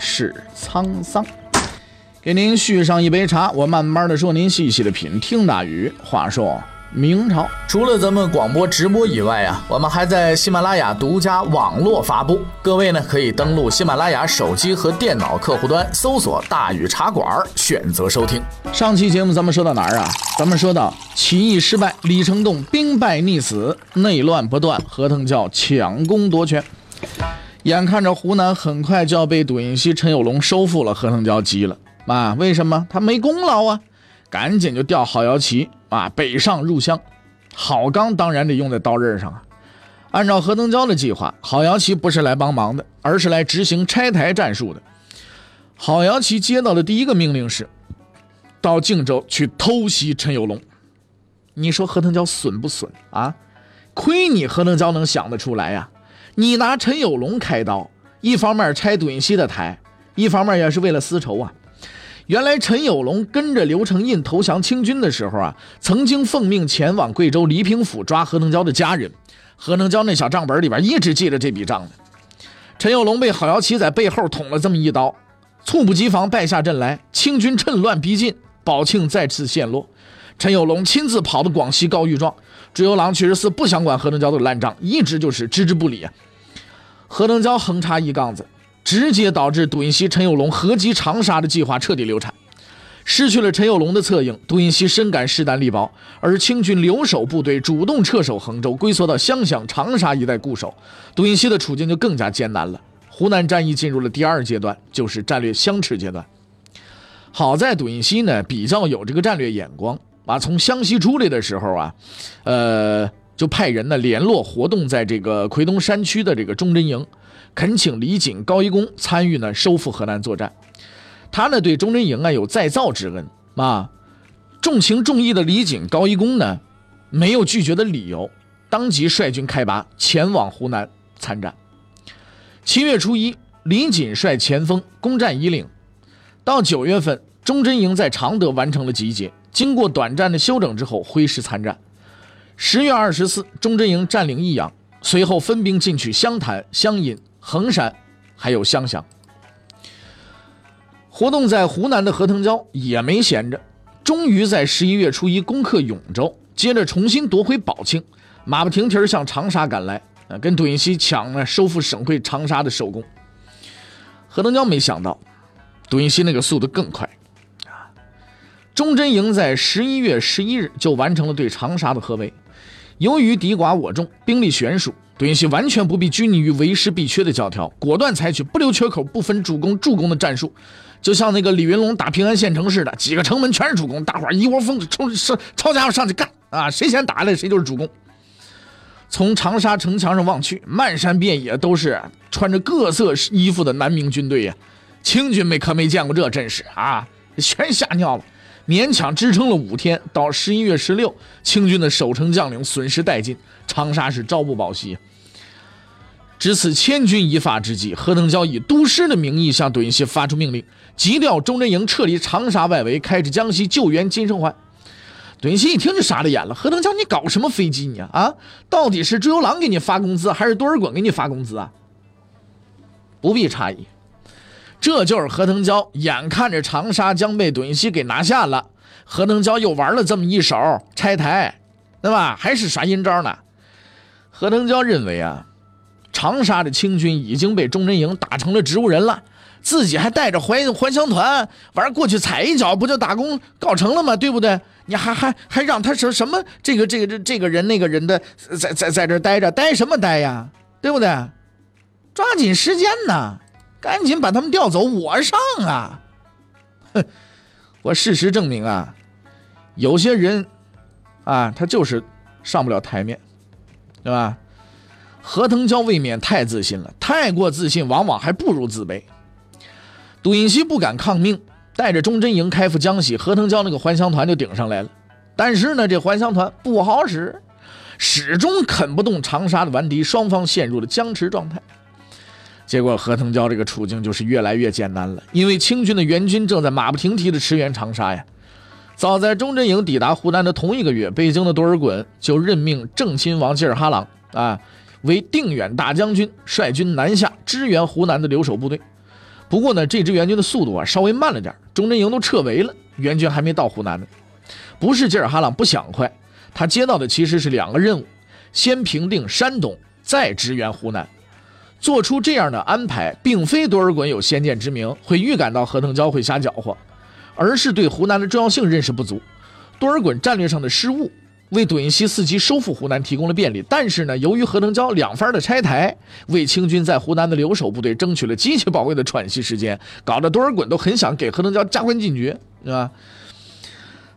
是沧桑。给您续上一杯茶，我慢慢的说，您细细的品。听大雨，话说。明朝除了咱们广播直播以外啊，我们还在喜马拉雅独家网络发布。各位呢可以登录喜马拉雅手机和电脑客户端，搜索“大禹茶馆”，选择收听。上期节目咱们说到哪儿啊？咱们说到起义失败，李成栋兵败溺死，内乱不断，何腾蛟抢功夺权。眼看着湖南很快就要被董云熙、陈友龙收复了，何腾蛟急了啊！为什么？他没功劳啊！赶紧就调郝瑶旗啊北上入湘，郝刚当然得用在刀刃上啊。按照何腾蛟的计划，郝瑶旗不是来帮忙的，而是来执行拆台战术的。郝瑶旗接到的第一个命令是，到靖州去偷袭陈有龙。你说何腾蛟损不损啊？亏你何腾蛟能想得出来呀！你拿陈有龙开刀，一方面拆董云熙的台，一方面也是为了私仇啊。原来陈有龙跟着刘承印投降清军的时候啊，曾经奉命前往贵州黎平府抓何腾蛟的家人。何腾蛟那小账本里边一直记着这笔账呢。陈有龙被郝瑶旗在背后捅了这么一刀，猝不及防败下阵来。清军趁乱逼近，宝庆再次陷落。陈有龙亲自跑到广西告御状。朱由榔、屈十四不想管何腾蛟的烂账，一直就是置之不理啊。何腾蛟横插一杠子。直接导致杜云熙、陈友龙合击长沙的计划彻底流产，失去了陈友龙的策应，杜云熙深感势单力薄，而清军留守部队主动撤守衡州，龟缩到湘乡、长沙一带固守，杜云熙的处境就更加艰难了。湖南战役进入了第二阶段，就是战略相持阶段。好在杜云熙呢比较有这个战略眼光啊，从湘西出来的时候啊，呃，就派人呢联络活动在这个奎东山区的这个忠贞营。恳请李锦、高一公参与呢收复河南作战，他呢对忠贞营啊有再造之恩啊，重情重义的李锦、高一公呢没有拒绝的理由，当即率军开拔前往湖南参战。七月初一，李锦率前锋攻占夷陵，到九月份，忠贞营在常德完成了集结，经过短暂的休整之后挥师参战。十月二十四，忠贞营占领益阳，随后分兵进取湘潭、湘阴。衡山，还有湘乡，活动在湖南的何腾蛟也没闲着，终于在十一月初一攻克永州，接着重新夺回宝庆，马不停蹄向长沙赶来，啊，跟杜云熙抢了收复省会长沙的首功。何腾蛟没想到，杜云熙那个速度更快，啊，忠贞营在十一月十一日就完成了对长沙的合围，由于敌寡我众，兵力悬殊。杜云熙完全不必拘泥于为师必缺的教条，果断采取不留缺口、不分主攻助攻的战术，就像那个李云龙打平安县城似的，几个城门全是主攻，大伙一窝蜂冲上，抄家伙上去干啊！谁先打来谁就是主攻。从长沙城墙上望去，漫山遍野都是穿着各色衣服的南明军队呀，清军没可没见过这阵势啊，全吓尿了。勉强支撑了五天，到十一月十六，清军的守城将领损失殆尽，长沙是朝不保夕。值此千钧一发之际，何腾蛟以督师的名义向董云熙发出命令，急调忠贞营撤离长沙外围，开至江西救援金圣焕。董云熙一听就傻了眼了：“何腾蛟，你搞什么飞机你啊？到底是朱由榔给你发工资，还是多尔衮给你发工资啊？”不必诧异。这就是何腾蛟，眼看着长沙将被董云熙给拿下了，何腾蛟又玩了这么一手拆台，对吧？还是耍阴招呢？何腾蛟认为啊，长沙的清军已经被忠贞营打成了植物人了，自己还带着还还乡团玩过去踩一脚，不就大功告成了吗？对不对？你还还还让他什什么这个这个这这个人那个人的在在在这待着，待什么待呀？对不对？抓紧时间呢！赶紧把他们调走，我上啊！哼，我事实证明啊，有些人啊，他就是上不了台面，对吧？何腾蛟未免太自信了，太过自信往往还不如自卑。杜英熙不敢抗命，带着钟真营开赴江西，何腾蛟那个还乡团就顶上来了。但是呢，这还乡团不好使，始终啃不动长沙的顽敌，双方陷入了僵持状态。结果何腾蛟这个处境就是越来越艰难了，因为清军的援军正在马不停蹄地驰援长沙呀。早在钟真营抵达湖南的同一个月，北京的多尔衮就任命正亲王济尔哈朗啊为定远大将军，率军南下支援湖南的留守部队。不过呢，这支援军的速度啊稍微慢了点，钟真营都撤围了，援军还没到湖南呢。不是济尔哈朗不想快，他接到的其实是两个任务：先平定山东，再支援湖南。做出这样的安排，并非多尔衮有先见之明，会预感到何腾蛟会瞎搅和。而是对湖南的重要性认识不足，多尔衮战略上的失误，为杜英熙伺机收复湖南提供了便利。但是呢，由于何腾蛟两番的拆台，为清军在湖南的留守部队争取了极其宝贵的喘息时间，搞得多尔衮都很想给何腾蛟加官进爵，是吧？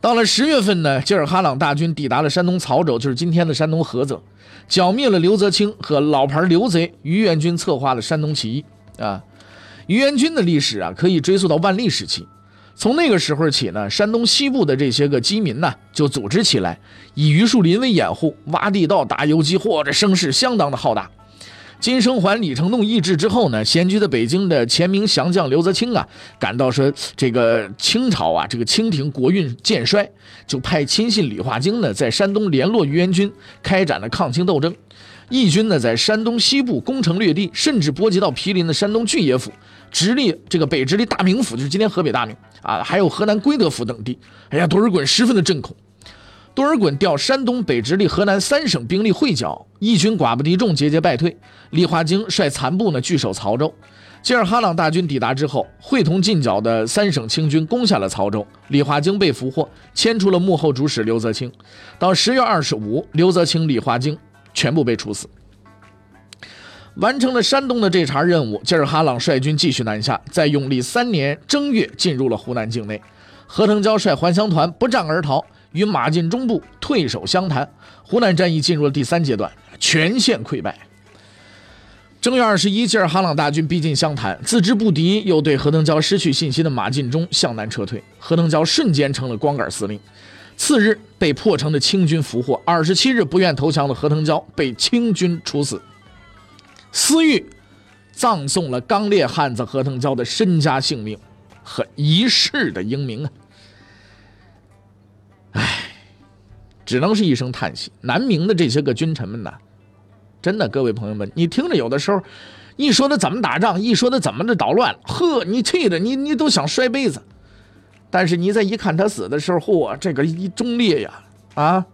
到了十月份呢，吉尔哈朗大军抵达了山东曹州，就是今天的山东菏泽，剿灭了刘泽清和老牌刘贼于元军策划的山东起义啊。于元军的历史啊，可以追溯到万历时期。从那个时候起呢，山东西部的这些个饥民呢，就组织起来，以榆树林为掩护，挖地道、打游击，或者声势相当的浩大。金生桓、李成栋易帜之后呢，闲居在北京的前明降将刘泽清啊，感到说这个清朝啊，这个清廷国运渐衰，就派亲信李化京呢，在山东联络于元军，开展了抗清斗争。义军呢，在山东西部攻城略地，甚至波及到毗邻的山东巨野府、直隶这个北直隶大名府，就是今天河北大名啊，还有河南归德府等地。哎呀，多尔衮十分的震恐。多尔衮调山东、北直隶、河南三省兵力会剿，义军寡不敌众，节节败退。李化经率残部呢，据守曹州。吉尔哈朗大军抵达之后，会同进剿的三省清军攻下了曹州，李化经被俘获，牵出了幕后主使刘泽清。到十月二十五，刘泽清、李化经。全部被处死。完成了山东的这茬任务，吉尔哈朗率军继续南下，在永历三年正月进入了湖南境内。何腾蛟率还乡团不战而逃，与马进忠部退守湘潭。湖南战役进入了第三阶段，全线溃败。正月二十一，济尔哈朗大军逼近湘潭，自知不敌，又对何腾蛟失去信心的马进忠向南撤退。何腾蛟瞬间成了光杆司令。次日被破城的清军俘获，二十七日不愿投降的何腾蛟被清军处死。司玉葬送了刚烈汉子何腾蛟的身家性命和一世的英名啊！只能是一声叹息。南明的这些个君臣们呐，真的，各位朋友们，你听着，有的时候一说他怎么打仗，一说他怎么的捣乱，呵，你气的你你都想摔杯子。但是你再一看他死的时候，嚯，这个一忠烈呀，啊，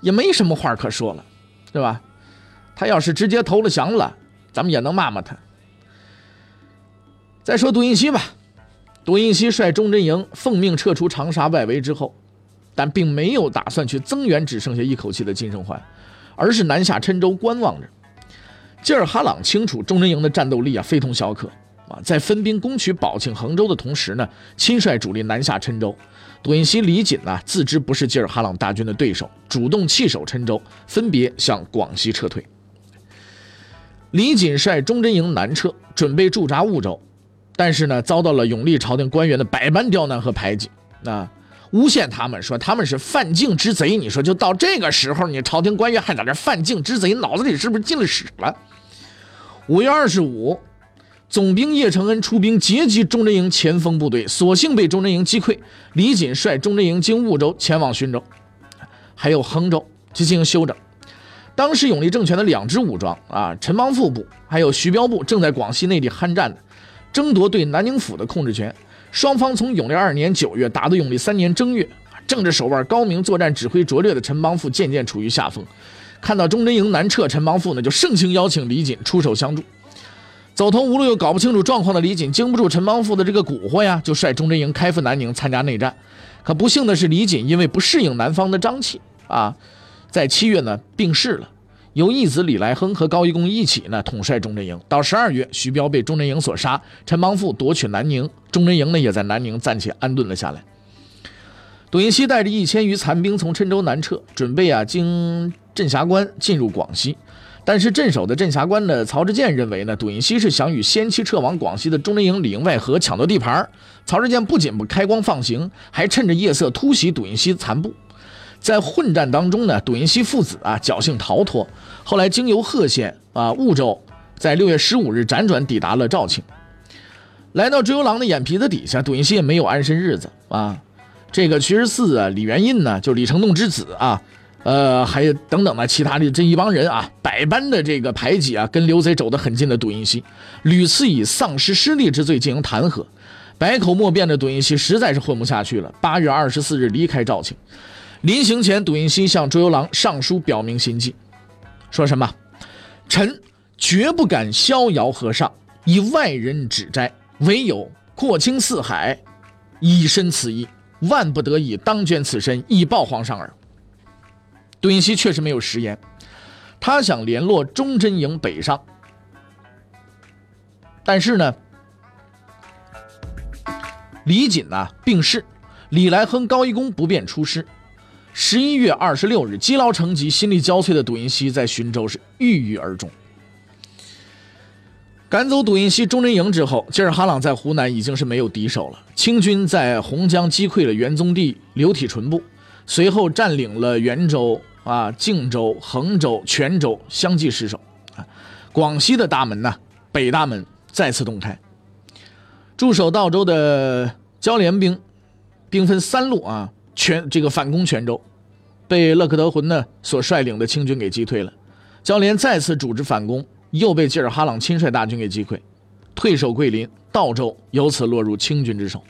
也没什么话可说了，对吧？他要是直接投了降了，咱们也能骂骂他。再说杜英熙吧，杜英熙率钟真营奉命撤出长沙外围之后，但并没有打算去增援只剩下一口气的金生桓，而是南下郴州观望着。吉尔哈朗清楚钟真营的战斗力啊，非同小可。啊，在分兵攻取保庆、衡州的同时呢，亲率主力南下郴州。杜英熙、李锦呢，自知不是吉尔哈朗大军的对手，主动弃守郴州，分别向广西撤退。李锦率忠贞营南撤，准备驻扎婺州，但是呢，遭到了永历朝廷官员的百般刁难和排挤，啊，诬陷他们说他们是犯境之贼。你说，就到这个时候，你朝廷官员还在这犯境之贼，脑子里是不是进了屎了？五月二十五。总兵叶承恩出兵截击钟真营前锋部队，所幸被钟真营击溃。李锦率钟真营经婺州前往浔州，还有衡州去进行休整。当时永历政权的两支武装啊，陈邦富部还有徐彪部正在广西内地酣战的，争夺对南宁府的控制权。双方从永历二年九月打到永历三年正月，政治手腕高明、作战指挥拙劣的陈邦富渐渐处于下风。看到钟真营南撤，陈邦富呢就盛情邀请李锦出手相助。走投无路又搞不清楚状况的李锦，经不住陈邦富的这个蛊惑呀，就率钟真营开赴南宁参加内战。可不幸的是，李锦因为不适应南方的瘴气啊，在七月呢病逝了。由义子李来亨和高一公一起呢统帅钟真营。到十二月，徐彪被钟真营所杀，陈邦富夺取南宁，钟真营呢也在南宁暂且安顿了下来。董云熙带着一千余残兵从郴州南撤，准备啊经镇峡关进入广西。但是镇守的镇辖官呢，曹志建认为呢，董云熙是想与先期撤往广西的中真营里应外合抢夺地盘。曹志建不仅不开光放行，还趁着夜色突袭董云熙残部。在混战当中呢，董云熙父子啊侥幸逃脱，后来经由贺县啊婺州，在六月十五日辗转抵达了肇庆。来到追游郎的眼皮子底下，董云熙也没有安身日子啊。这个屈十四啊，李元印呢，就李成栋之子啊，呃，还有等等的其他的这一帮人啊，百般的这个排挤啊，跟刘贼走得很近的董云熙，屡次以丧失失利之罪进行弹劾，百口莫辩的董云熙实在是混不下去了。八月二十四日离开肇庆，临行前，董云熙向追游郎上书表明心迹，说什么：“臣绝不敢逍遥河上，以外人指摘。”唯有廓清四海，以身此意，万不得已当捐此身以报皇上耳。杜云熙确实没有食言，他想联络忠贞营北上，但是呢，李锦呐病逝，李来亨、高一功不便出师。十一月二十六日，积劳成疾、心力交瘁的杜云熙在徐州是郁郁而终。赶走杜云熙忠贞营之后，吉尔哈朗在湖南已经是没有敌手了。清军在洪江击溃了元宗帝刘体纯部，随后占领了元州、啊靖州、衡州、泉州，相继失守。啊，广西的大门呢，北大门再次洞开。驻守道州的交联兵，兵分三路啊，全这个反攻泉州，被勒克德浑呢所率领的清军给击退了。交联再次组织反攻。又被吉尔哈朗亲率大军给击溃，退守桂林，道州由此落入清军之手。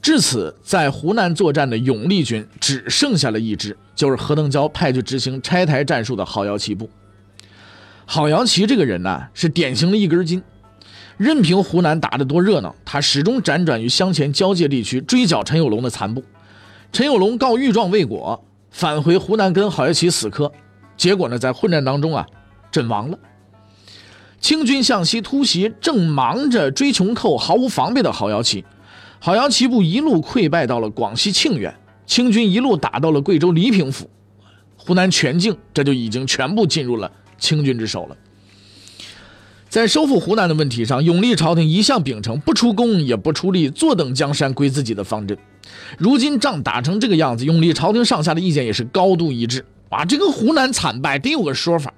至此，在湖南作战的永历军只剩下了一支，就是何腾蛟派去执行拆台战术的郝瑶旗部。郝瑶旗这个人呢，是典型的一根筋，任凭湖南打得多热闹，他始终辗转于湘黔交界地区追剿陈友龙的残部。陈有龙告御状未果，返回湖南跟郝瑶旗死磕，结果呢，在混战当中啊，阵亡了。清军向西突袭，正忙着追穷寇，毫无防备的郝瑶旗，郝瑶旗部一路溃败到了广西庆远，清军一路打到了贵州黎平府，湖南全境这就已经全部进入了清军之手了。在收复湖南的问题上，永历朝廷一向秉承不出工也不出力，坐等江山归自己的方针。如今仗打成这个样子，永历朝廷上下的意见也是高度一致。啊，这个湖南惨败得有个说法。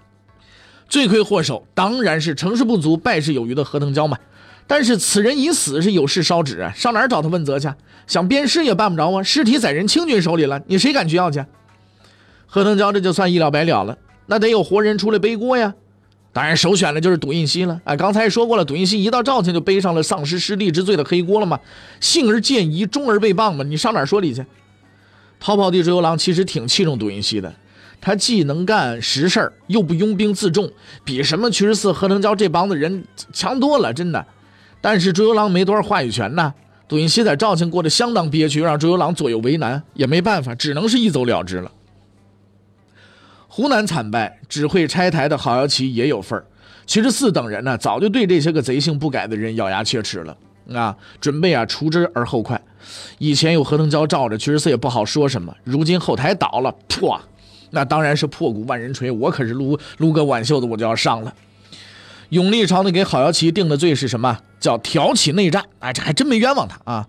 罪魁祸首当然是成事不足败事有余的何腾蛟嘛，但是此人已死，是有事烧纸啊，上哪儿找他问责去？想鞭尸也办不着啊，尸体在人清军手里了，你谁敢去要去？何腾蛟这就算一了百了了，那得有活人出来背锅呀。当然首选的就是杜胤熙了。哎，刚才说过了，杜胤熙一到肇庆就背上了丧失失地之罪的黑锅了嘛，幸而见疑，终而被谤嘛，你上哪说理去？逃跑的追游郎其实挺器重杜胤熙的。他既能干实事儿，又不拥兵自重，比什么屈十四、何腾蛟这帮子人强多了，真的。但是追游郎没多少话语权呐。杜云熙在肇庆过得相当憋屈，让追游郎左右为难，也没办法，只能是一走了之了。湖南惨败，只会拆台的郝瑶旗也有份儿。屈十四等人呢，早就对这些个贼性不改的人咬牙切齿了啊，准备啊除之而后快。以前有何腾蛟罩着，屈十四也不好说什么。如今后台倒了，噗！那当然是破鼓万人锤，我可是撸撸个挽袖子，我就要上了。永历朝呢给郝瑶旗定的罪是什么？叫挑起内战。哎，这还真没冤枉他啊！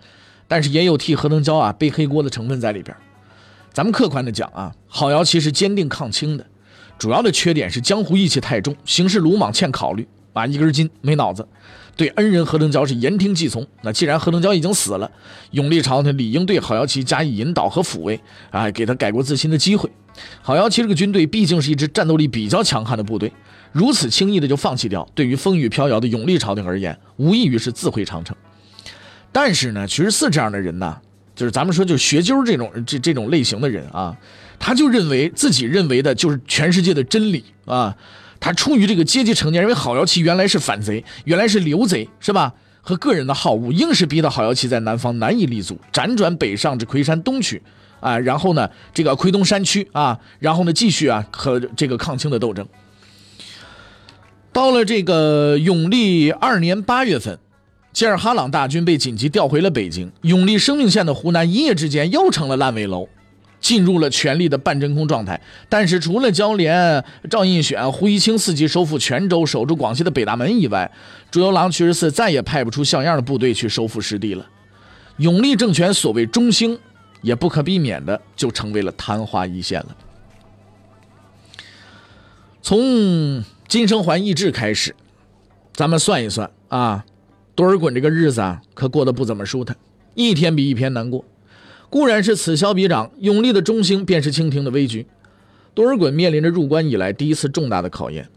但是也有替何腾蛟啊背黑锅的成分在里边。咱们客观的讲啊，郝瑶旗是坚定抗清的，主要的缺点是江湖义气太重，行事鲁莽欠考虑啊，一根筋没脑子。对恩人何腾蛟是言听计从。那既然何腾蛟已经死了，永历朝廷理应对郝瑶旗加以引导和抚慰啊，给他改过自新的机会。郝瑶旗这个军队毕竟是一支战斗力比较强悍的部队，如此轻易的就放弃掉，对于风雨飘摇的永历朝廷而言，无异于是自毁长城。但是呢，徐十四这样的人呢，就是咱们说就学究这种这这种类型的人啊，他就认为自己认为的就是全世界的真理啊，他出于这个阶级成见，认为郝瑶旗原来是反贼，原来是流贼，是吧？和个人的好恶，硬是逼得郝瑶旗在南方难以立足，辗转北上至魁山东区。啊，然后呢，这个奎东山区啊，然后呢，继续啊和这个抗清的斗争。到了这个永历二年八月份，吉尔哈朗大军被紧急调回了北京，永历生命线的湖南一夜之间又成了烂尾楼。进入了权力的半真空状态。但是除了教练赵印选、胡一清四级收复泉州、守住广西的北大门以外，朱由榔、屈十四再也派不出像样的部队去收复失地了。永历政权所谓中兴，也不可避免的就成为了昙花一现了。从金生桓易帜开始，咱们算一算啊，多尔衮这个日子啊，可过得不怎么舒坦，一天比一天难过。固然是此消彼长，永历的中兴便是清廷的危局。多尔衮面临着入关以来第一次重大的考验。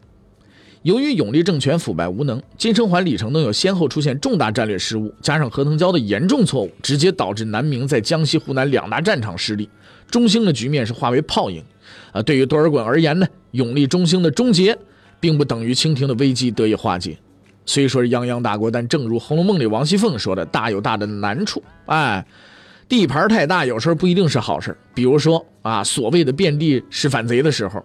由于永历政权腐败无能，金生桓、李成栋又先后出现重大战略失误，加上何腾蛟的严重错误，直接导致南明在江西、湖南两大战场失利，中兴的局面是化为泡影。啊，对于多尔衮而言呢，永历中兴的终结，并不等于清廷的危机得以化解。虽说是泱泱大国，但正如《红楼梦》里王熙凤说的：“大有大的难处。”哎，地盘太大，有时候不一定是好事。比如说啊，所谓的遍地是反贼的时候，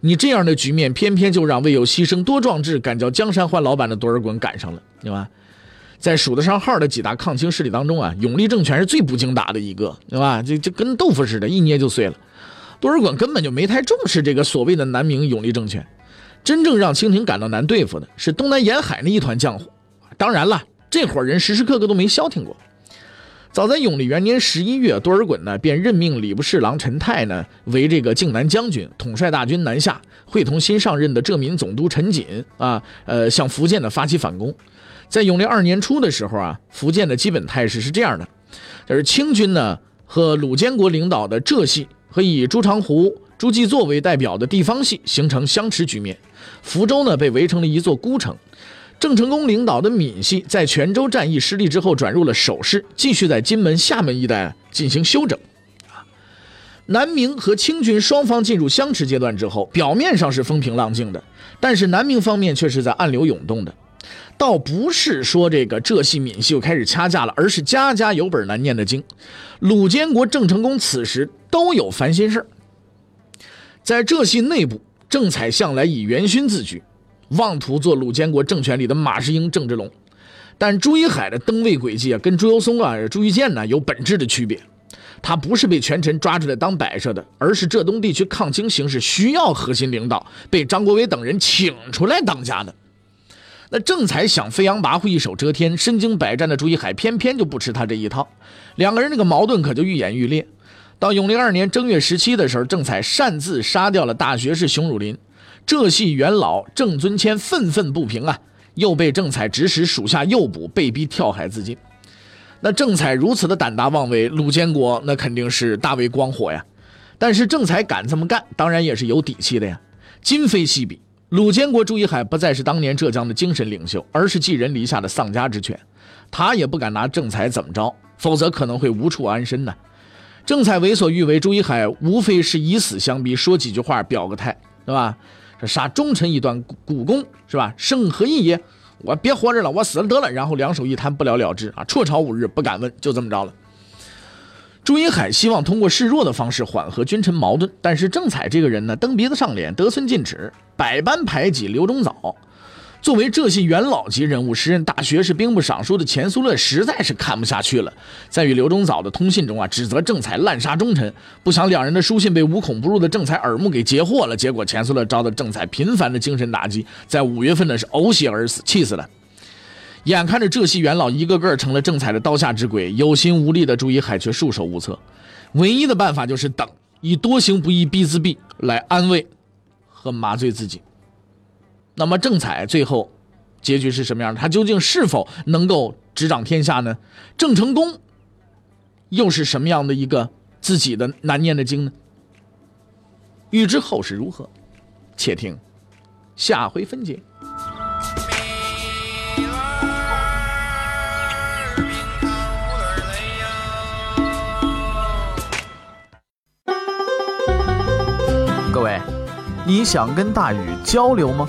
你这样的局面，偏偏就让未有牺牲多壮志，敢叫江山换老板的多尔衮赶上了，对吧？在数得上号的几大抗清势力当中啊，永历政权是最不经打的一个，对吧？这这跟豆腐似的，一捏就碎了。多尔衮根本就没太重视这个所谓的南明永历政权，真正让清廷感到难对付的是东南沿海那一团浆糊。当然了，这伙人时时刻刻都没消停过。早在永历元年十一月，多尔衮呢便任命礼部侍郎陈泰呢为这个靖南将军，统帅大军南下，会同新上任的浙闽总督陈锦啊，呃，向福建呢发起反攻。在永历二年初的时候啊，福建的基本态势是这样的：就是清军呢和鲁监国领导的浙系。和以朱长湖、朱继作为代表的地方系形成相持局面，福州呢被围成了一座孤城。郑成功领导的闽系在泉州战役失利之后转入了守势，继续在金门、厦门一带进行休整。南明和清军双方进入相持阶段之后，表面上是风平浪静的，但是南明方面却是在暗流涌动的。倒不是说这个浙系闽系又开始掐架了，而是家家有本难念的经。鲁监国郑成功此时都有烦心事在浙系内部，郑采向来以元勋自居，妄图做鲁监国政权里的马士英、郑芝龙。但朱一海的登位轨迹啊，跟朱由松啊、朱玉建呢有本质的区别。他不是被权臣抓出来当摆设的，而是浙东地区抗清形势需要核心领导，被张国伟等人请出来当家的。那郑才想飞扬跋扈、一手遮天、身经百战的朱一海，偏偏就不吃他这一套。两个人这个矛盾可就愈演愈烈。到永历二年正月十七的时候，郑才擅自杀掉了大学士熊汝霖，浙系元老郑尊谦愤愤不平啊，又被郑才指使属下诱捕，被逼跳海自尽。那郑才如此的胆大妄为，鲁监国那肯定是大为光火呀。但是郑才敢这么干，当然也是有底气的呀。今非昔比。鲁监国朱一海不再是当年浙江的精神领袖，而是寄人篱下的丧家之犬。他也不敢拿郑才怎么着，否则可能会无处安身呢。郑彩为所欲为，朱一海无非是以死相逼，说几句话表个态，对吧？这杀忠臣一段古功，是吧？生何意也？我别活着了，我死了得了。然后两手一摊，不了了之啊！辍朝五日，不敢问，就这么着了。朱一海希望通过示弱的方式缓和君臣矛盾，但是郑采这个人呢，蹬鼻子上脸，得寸进尺，百般排挤刘忠藻。作为浙系元老级人物，时任大学士、兵部尚书的钱苏乐实在是看不下去了，在与刘忠藻的通信中啊，指责郑采滥杀忠臣。不想两人的书信被无孔不入的郑采耳目给截获了，结果钱苏乐遭到郑采频繁的精神打击，在五月份呢是呕血而死，气死了。眼看着浙系元老一个个成了郑采的刀下之鬼，有心无力的朱一海却束手无策，唯一的办法就是等，以多行不义必自毙来安慰和麻醉自己。那么郑采最后结局是什么样的？他究竟是否能够执掌天下呢？郑成功又是什么样的一个自己的难念的经呢？欲知后事如何，且听下回分解。各位你想跟大禹交流吗？